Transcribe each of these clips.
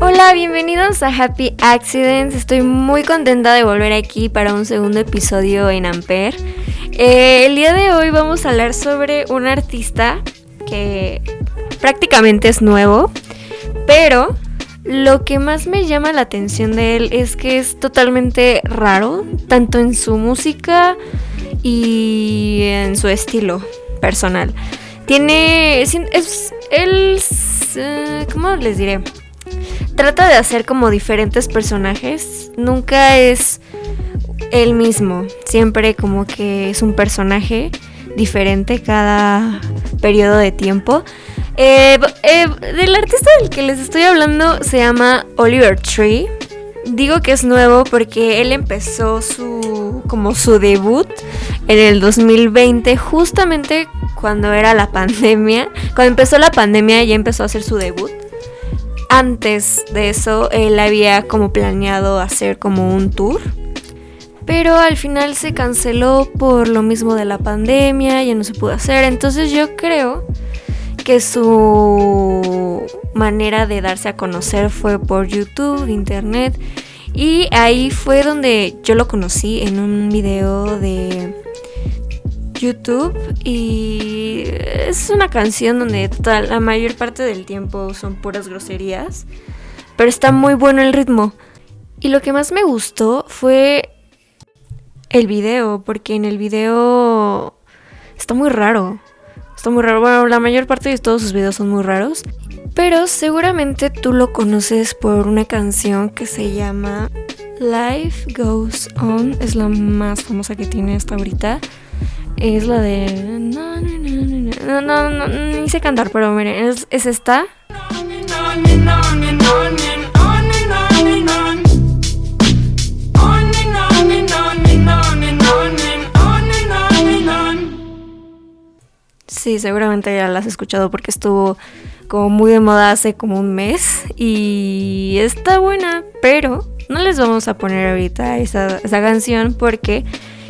Hola, bienvenidos a Happy Accidents. Estoy muy contenta de volver aquí para un segundo episodio en Ampere. Eh, el día de hoy vamos a hablar sobre un artista que prácticamente es nuevo, pero lo que más me llama la atención de él es que es totalmente raro, tanto en su música y en su estilo personal. Tiene. Es, él. Eh, ¿Cómo les diré? Trata de hacer como diferentes personajes. Nunca es él mismo. Siempre como que es un personaje diferente cada periodo de tiempo. Eh, eh, del artista del que les estoy hablando se llama Oliver Tree. Digo que es nuevo porque él empezó su como su debut en el 2020, justamente cuando era la pandemia. Cuando empezó la pandemia ya empezó a hacer su debut. Antes de eso él había como planeado hacer como un tour. Pero al final se canceló por lo mismo de la pandemia, ya no se pudo hacer. Entonces yo creo que su manera de darse a conocer fue por YouTube, internet. Y ahí fue donde yo lo conocí en un video de YouTube. Y es una canción donde la mayor parte del tiempo son puras groserías. Pero está muy bueno el ritmo. Y lo que más me gustó fue el video, porque en el video está muy raro. Está muy raro. Bueno, la mayor parte de todos sus videos son muy raros. Pero seguramente tú lo conoces por una canción que se llama Life Goes On. Es la más famosa que tiene hasta ahorita. Es la de... No, no, no, no, ni sé cantar, pero miren, es, es esta. Sí, seguramente ya la has escuchado porque estuvo como muy de moda hace como un mes y está buena, pero no les vamos a poner ahorita esa, canción porque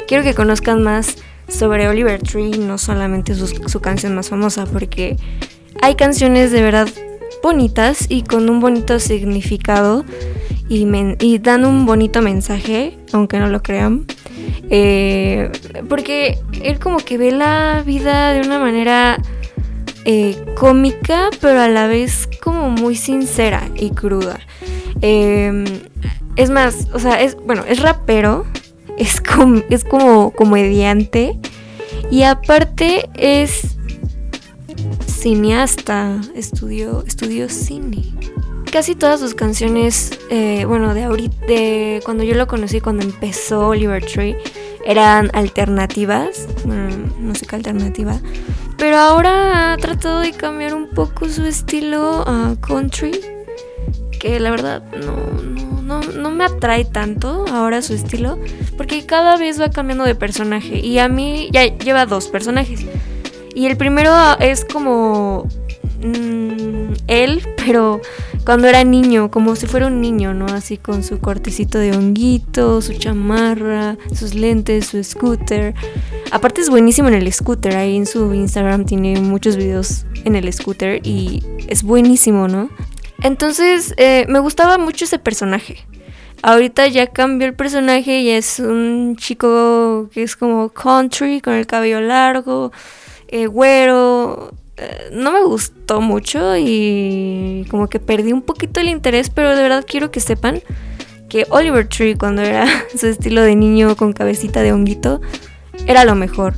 quiero que conozcan más sobre Oliver Tree, no solamente su, su canción más famosa, porque hay canciones de verdad bonitas y con un bonito significado y, y dan un bonito mensaje, aunque no lo crean. Eh, porque él como que ve la vida de una manera eh, cómica, pero a la vez como muy sincera y cruda. Em, es más, o sea, es, bueno, es rapero, es, es como comediante y aparte es cineasta, estudió, estudió cine casi todas sus canciones, eh, bueno, de ahorita, de cuando yo lo conocí, cuando empezó Oliver Tree, eran alternativas, música alternativa. Pero ahora ha tratado de cambiar un poco su estilo a country, que la verdad no, no, no, me atrae tanto ahora su estilo, porque cada vez va cambiando de personaje. Y a mí ya lleva dos personajes. Y el primero es como mm, él, pero cuando era niño, como si fuera un niño, ¿no? Así con su cortecito de honguito, su chamarra, sus lentes, su scooter. Aparte es buenísimo en el scooter, ahí en su Instagram tiene muchos videos en el scooter y es buenísimo, ¿no? Entonces eh, me gustaba mucho ese personaje. Ahorita ya cambió el personaje y es un chico que es como country, con el cabello largo, eh, güero, no me gustó mucho y como que perdí un poquito el interés, pero de verdad quiero que sepan que Oliver Tree cuando era su estilo de niño con cabecita de honguito era lo mejor.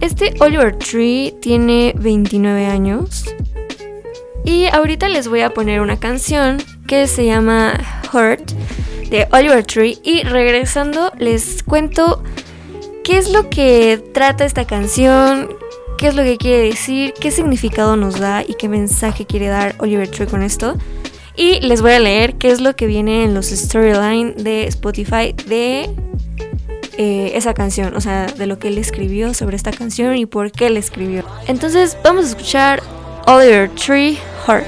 Este Oliver Tree tiene 29 años y ahorita les voy a poner una canción que se llama Hurt de Oliver Tree y regresando les cuento qué es lo que trata esta canción, qué es lo que quiere decir, qué significado nos da y qué mensaje quiere dar Oliver Tree con esto. Y les voy a leer qué es lo que viene en los storyline de Spotify de eh, esa canción, o sea, de lo que él escribió sobre esta canción y por qué la escribió. Entonces vamos a escuchar Oliver Tree Heart.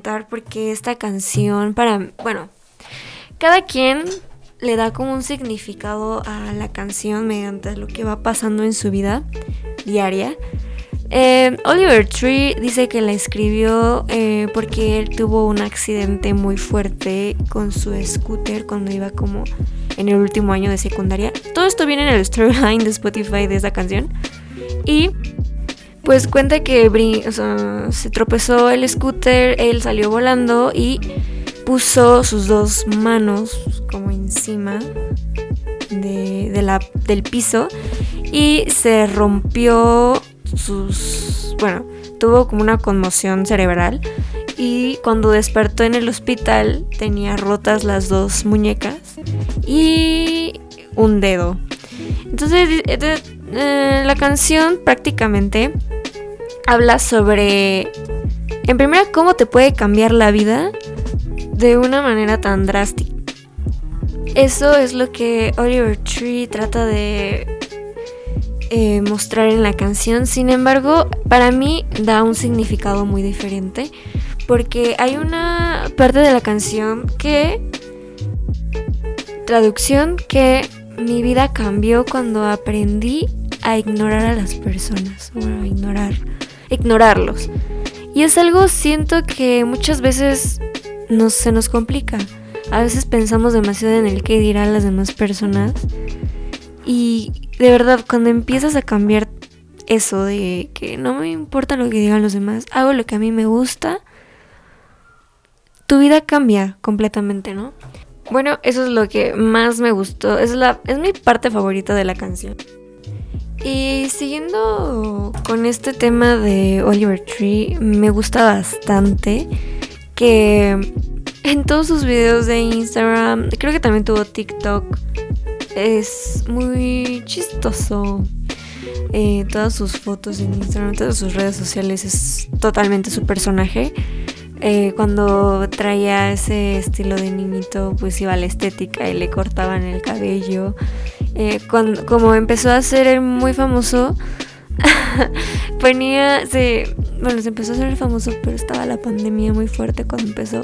Contar porque esta canción para, bueno, cada quien le da como un significado a la canción mediante lo que va pasando en su vida diaria. Eh, Oliver Tree dice que la escribió eh, porque él tuvo un accidente muy fuerte con su scooter cuando iba como en el último año de secundaria. Todo esto viene en el storyline de Spotify de esa canción. Y pues cuenta que se tropezó el scooter, él salió volando y puso sus dos manos como encima de, la, del piso y se rompió sus... bueno, tuvo como una conmoción cerebral y cuando despertó en el hospital tenía rotas las dos muñecas y un dedo. Entonces eh, eh, la canción prácticamente habla sobre, en primera, cómo te puede cambiar la vida de una manera tan drástica. Eso es lo que Oliver Tree trata de eh, mostrar en la canción. Sin embargo, para mí da un significado muy diferente. Porque hay una parte de la canción que... Traducción que mi vida cambió cuando aprendí a ignorar a las personas. Bueno, a ignorar. Ignorarlos. Y es algo, siento que muchas veces nos, se nos complica. A veces pensamos demasiado en el qué dirán las demás personas. Y de verdad, cuando empiezas a cambiar eso de que no me importa lo que digan los demás, hago lo que a mí me gusta, tu vida cambia completamente, ¿no? Bueno, eso es lo que más me gustó. Es, la, es mi parte favorita de la canción. Y siguiendo con este tema de Oliver Tree, me gusta bastante que en todos sus videos de Instagram, creo que también tuvo TikTok, es muy chistoso. Eh, todas sus fotos en Instagram, todas sus redes sociales es totalmente su personaje. Eh, cuando traía ese estilo de niñito, pues iba a la estética y le cortaban el cabello. Eh, cuando, como empezó a ser muy famoso, ponía, se, bueno, se empezó a hacer famoso, pero estaba la pandemia muy fuerte cuando empezó.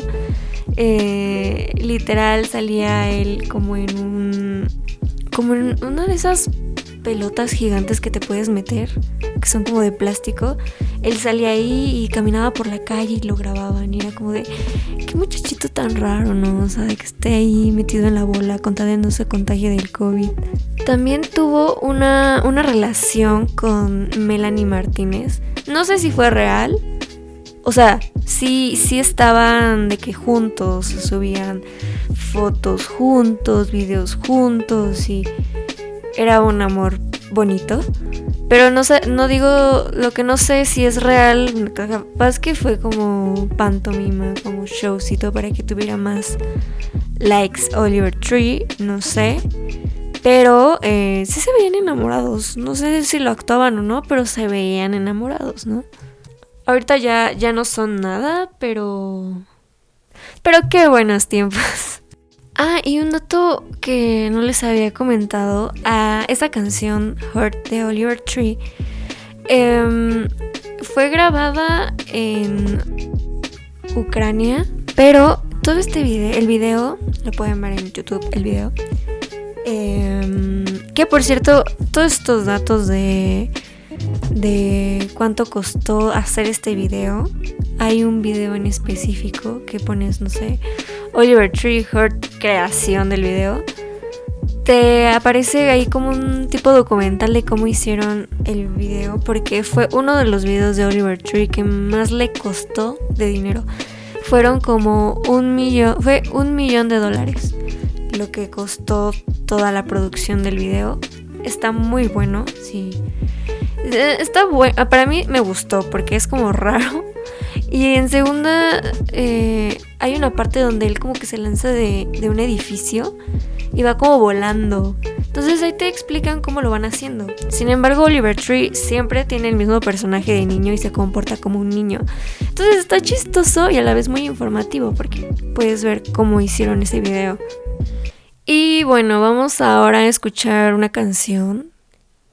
Eh, literal salía él como en un, como en una de esas pelotas gigantes que te puedes meter, que son como de plástico. Él salía ahí y caminaba por la calle y lo grababan. Y era como de, qué muchachito tan raro, ¿no? O sea, de que esté ahí metido en la bola, contagiándose contagio del COVID. También tuvo una, una relación con Melanie Martínez. No sé si fue real. O sea, sí, sí estaban de que juntos subían fotos juntos, videos juntos y era un amor bonito. Pero no sé, no digo, lo que no sé si es real, capaz que fue como pantomima, como showcito para que tuviera más likes Oliver Tree, no sé. Pero eh, sí se veían enamorados, no sé si lo actuaban o no, pero se veían enamorados, ¿no? Ahorita ya, ya no son nada, pero... Pero qué buenos tiempos. Ah, y un dato que no les había comentado, a esa canción Hurt de Oliver Tree em, fue grabada en Ucrania, pero todo este video, el video, lo pueden ver en YouTube, el video. Em, que por cierto, todos estos datos de, de cuánto costó hacer este video, hay un video en específico que pones, no sé, Oliver Tree Heart creación del video, te aparece ahí como un tipo documental de cómo hicieron el video, porque fue uno de los videos de Oliver Tree que más le costó de dinero. Fueron como un millón, fue un millón de dólares lo que costó toda la producción del video. Está muy bueno, sí. Eh, está bueno, para mí me gustó porque es como raro y en segunda, eh, hay una parte donde él como que se lanza de, un edificio y va como volando. Entonces ahí te explican cómo lo van haciendo. Sin embargo, Oliver Tree siempre tiene el mismo personaje de niño y se comporta como un niño. Entonces está chistoso y a la vez muy informativo porque puedes ver cómo hicieron ese video. Y bueno, vamos ahora a escuchar una canción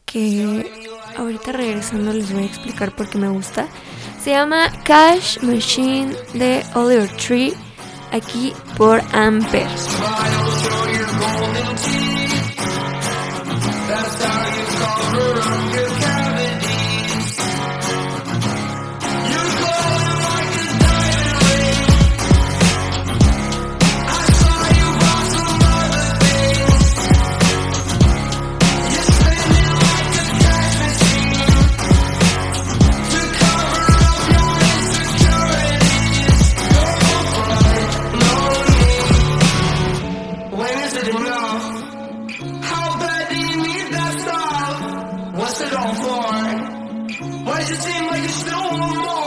que ahorita regresando les voy a explicar por qué me gusta. Se llama Cash Machine de Oliver Tree, aquí por Ampere. Ok,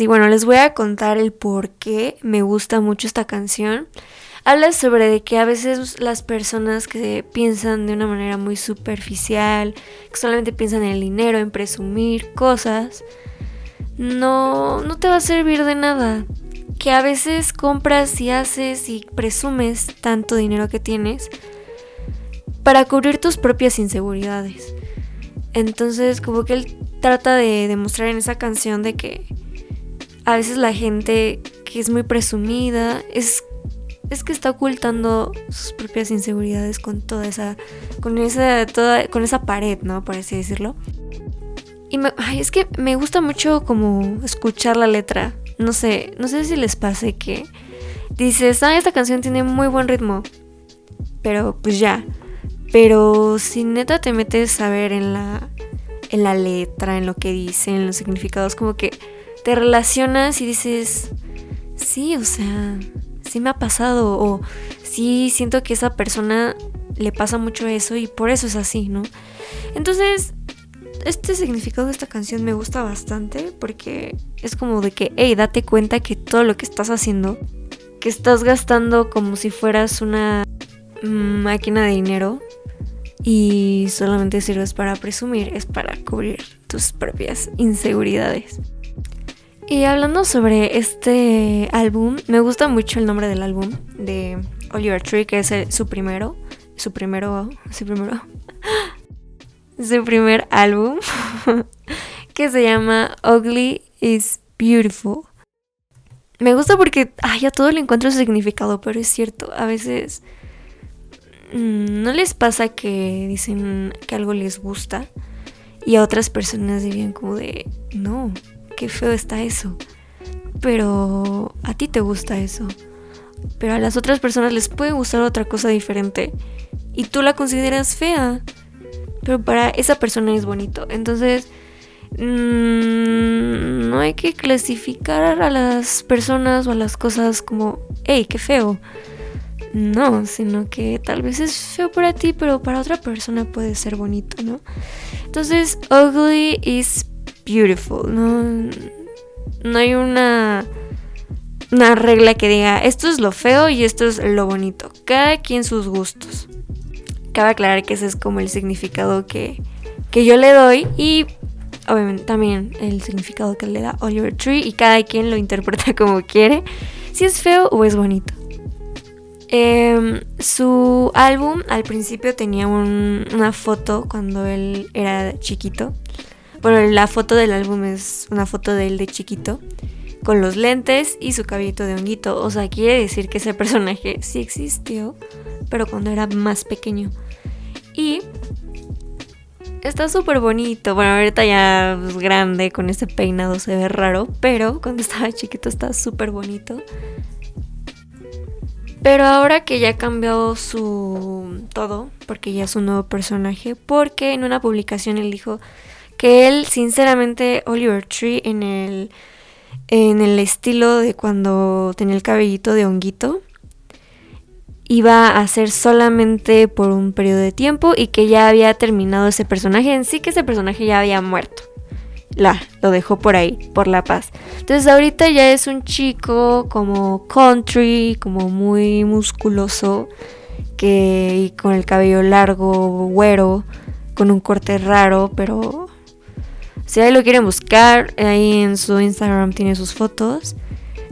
y bueno, les voy a contar el por qué me gusta mucho esta canción. Habla sobre de que a veces las personas que piensan de una manera muy superficial, que solamente piensan en el dinero, en presumir cosas, no, no te va a servir de nada. Que a veces compras y haces y presumes tanto dinero que tienes para cubrir tus propias inseguridades. Entonces, como que él trata de demostrar en esa canción de que a veces la gente que es muy presumida es es que está ocultando sus propias inseguridades con toda esa con esa toda con esa pared, ¿no? Por así decirlo. Y es que me gusta mucho como escuchar la letra. No sé, no sé si les pase que dices, ah, esta canción tiene muy buen ritmo. Pero pues ya. Pero si neta te metes a ver en la, en la letra, en lo que dice, en los significados, como que te relacionas y dices, sí, o sea, sí me ha pasado. O sí siento que esa persona le pasa mucho eso y por eso es así, ¿no? Entonces, este significado de esta canción me gusta bastante porque es como de que, hey, date cuenta que todo lo que estás haciendo, que estás gastando como si fueras una máquina de dinero y solamente sirves para presumir, es para cubrir tus propias inseguridades. Y hablando sobre este álbum, me gusta mucho el nombre del álbum de Oliver Tree, que es su primero, su primero, su primero, su primer álbum, que se llama Ugly is Beautiful. Me gusta porque ay, a todo le encuentro significado, pero es cierto, a veces Mm, ¿No les pasa que dicen que algo les gusta y a otras personas dirían como de, no, qué feo está eso? Pero a ti te gusta eso. Pero a las otras personas les puede gustar otra cosa diferente y tú la consideras fea. Pero para esa persona es bonito. Entonces, mmm, no hay que clasificar a las personas o a las cosas como, hey, qué feo no, sino que tal vez es feo para ti, pero para otra persona puede ser bonito, ¿no? Entonces, ugly is beautiful, ¿no? No hay una, una regla que diga esto es lo feo y esto es lo bonito. Cada quien sus gustos. Cabe aclarar que ese es como el significado que, que yo le doy y obviamente también el significado que le da Oliver Tree y cada quien lo interpreta como quiere, si es feo o es bonito. Em, su álbum al principio tenía una foto cuando él era chiquito. Bueno, la foto del álbum es una foto de él de chiquito, con los lentes y su cabellito de honguito. O sea, quiere decir que ese personaje sí existió, pero cuando era más pequeño. Y está súper bonito. Bueno, ahorita ya es grande, con ese peinado se ve raro, pero cuando estaba chiquito está súper bonito. Pero ahora que ya ha cambiado su todo, porque ya es un nuevo personaje, porque en una publicación él dijo que él, sinceramente, Oliver Tree en el, en el estilo de cuando tenía el cabellito de honguito, iba a ser solamente por un periodo de tiempo y que ya había terminado ese personaje en sí, que ese personaje ya había muerto la, lo dejó por ahí, por la paz. Entonces ahorita ya es un chico como country, como muy musculoso, que y con el cabello largo, güero, con un corte raro, pero si ahí lo quieren buscar, ahí en su Instagram tiene sus fotos.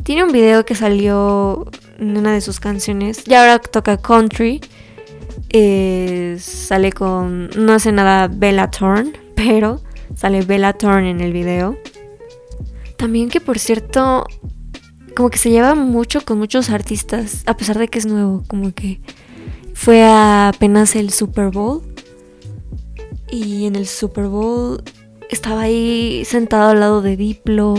Tiene un video que salió en una de sus canciones, y ahora toca country. Sale con, no hace nada Bella Thorne, pero Sale Bella Thorne en el video. También que por cierto, como que se lleva mucho con muchos artistas, a pesar de que es nuevo, como que fue apenas el Super Bowl. Y en el Super Bowl estaba ahí sentado al lado de Diplo.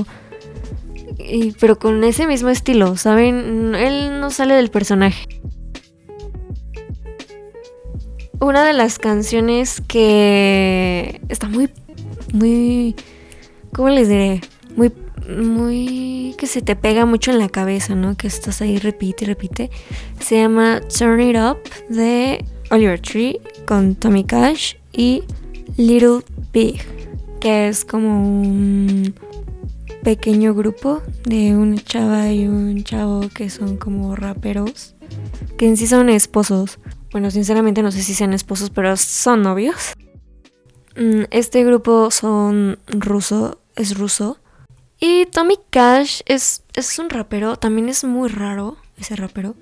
pero con ese mismo estilo, ¿saben? Él no sale del personaje. Una de las canciones que está muy muy, ¿cómo les diré? Muy, muy, que se te pega mucho en la cabeza, ¿no? Que estás ahí, repite y repite. Se llama Turn It Up de Oliver Tree con Tommy Cash y Little Big, que es como un pequeño grupo de una chava y un chavo que son como raperos, que en sí son esposos. Bueno, sinceramente no sé si sean esposos, pero son novios. Mm, este grupo son ruso, es ruso. Y Tommy Cash es, es un rapero, también es muy raro ese rapero.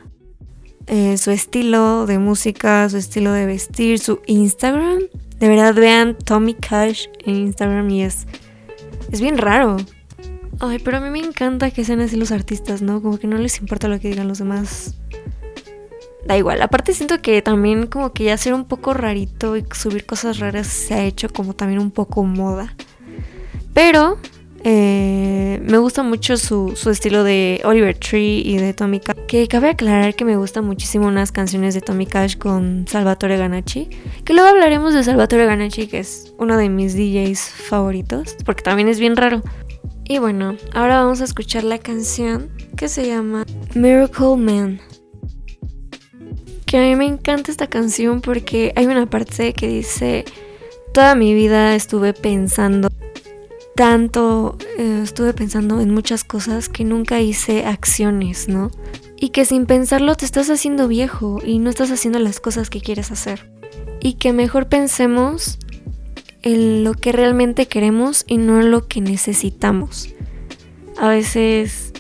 Eh, su estilo de música, su estilo de vestir, su Instagram. De verdad vean Tommy Cash en Instagram y es, es bien raro. Ay, pero a mí me encanta que sean así los artistas, ¿no? Como que no les importa lo que digan los demás da igual. Aparte siento que también como que ya ser un poco rarito y subir cosas raras se ha hecho como también un poco moda. Pero eh, me gusta mucho su, su, estilo de Oliver Tree y de Tommy Cash. Que cabe aclarar que me gustan muchísimo unas canciones de Tommy Cash con Salvatore Ganacci. Que luego hablaremos de Salvatore Ganacci, que es uno de mis DJs favoritos. Porque también es bien raro. Y bueno, ahora vamos a escuchar la canción que se llama Miracle Man. Que a mí me encanta esta canción porque hay una parte que dice, toda mi vida estuve pensando tanto, eh, estuve pensando en muchas cosas que nunca hice acciones, ¿no? Y que sin pensarlo te estás haciendo viejo y no estás haciendo las cosas que quieres hacer. Y que mejor pensemos en lo que realmente queremos y no en lo que necesitamos. A veces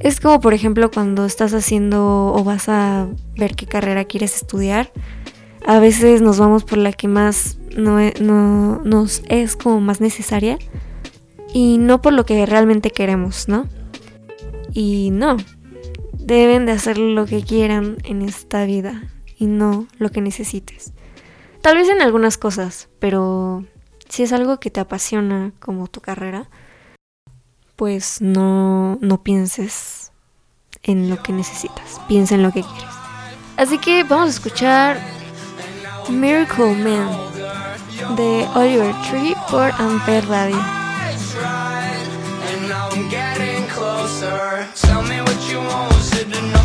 es como por ejemplo cuando estás haciendo o vas a ver qué carrera quieres estudiar. A veces nos vamos por la que más no, e, no, nos es como más necesaria y no por lo que realmente queremos, ¿no? Y no, deben de hacer lo que quieran en esta vida y no lo que necesites. Tal vez en algunas cosas, pero si es algo que te apasiona como tu carrera, pues no, no pienses en lo que necesitas, piensa en lo que quieres. Así que vamos a escuchar Miracle Man de Oliver Tree por Ampere Radio. tried, and I'm getting closer. Tell me what you want, was it know.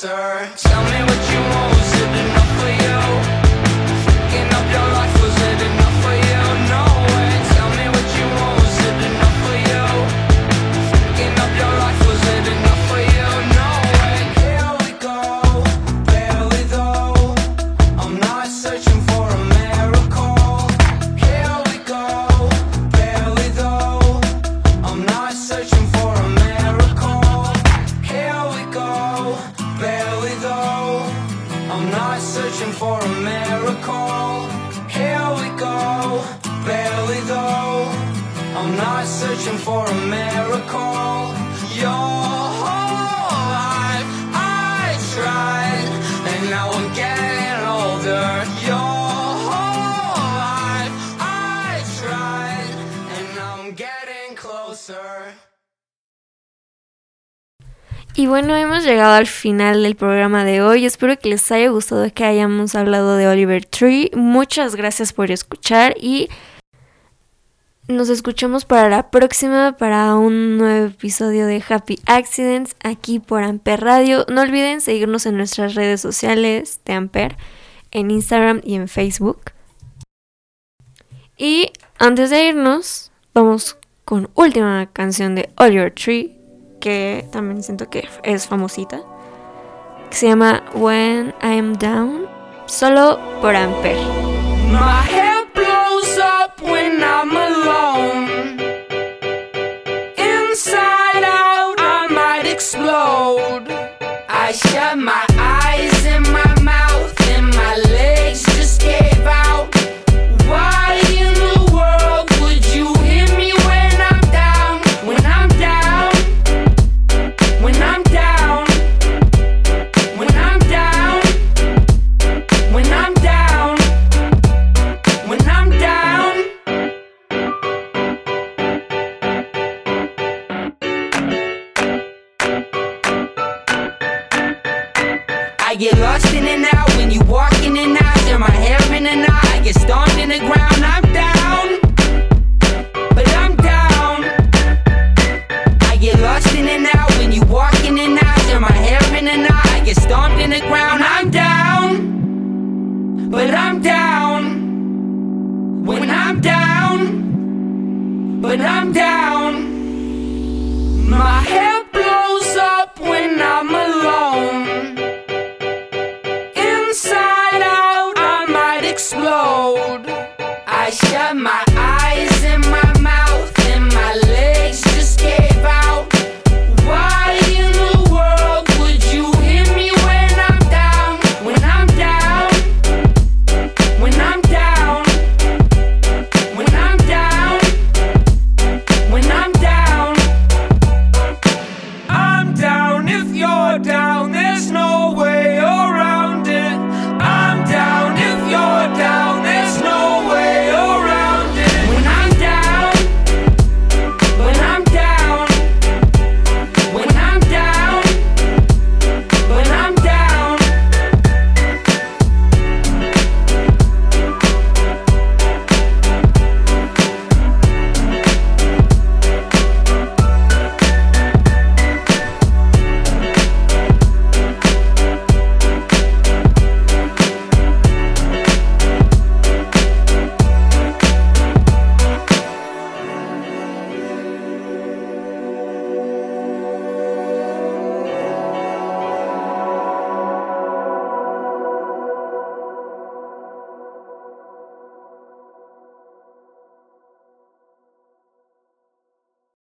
closer. Y bueno, hemos llegado al final del programa de hoy. Espero que les haya gustado que hayamos hablado de Oliver Tree. Muchas gracias por escuchar y nos escuchamos para la próxima, para un nuevo episodio de Happy Accidents aquí por Amper Radio. No olviden seguirnos en nuestras redes sociales de Amper, en Instagram y en Facebook. Y antes de irnos, vamos con última canción de Oliver Tree que también siento que es famosita, que se llama When I'm Down, solo por Ampere.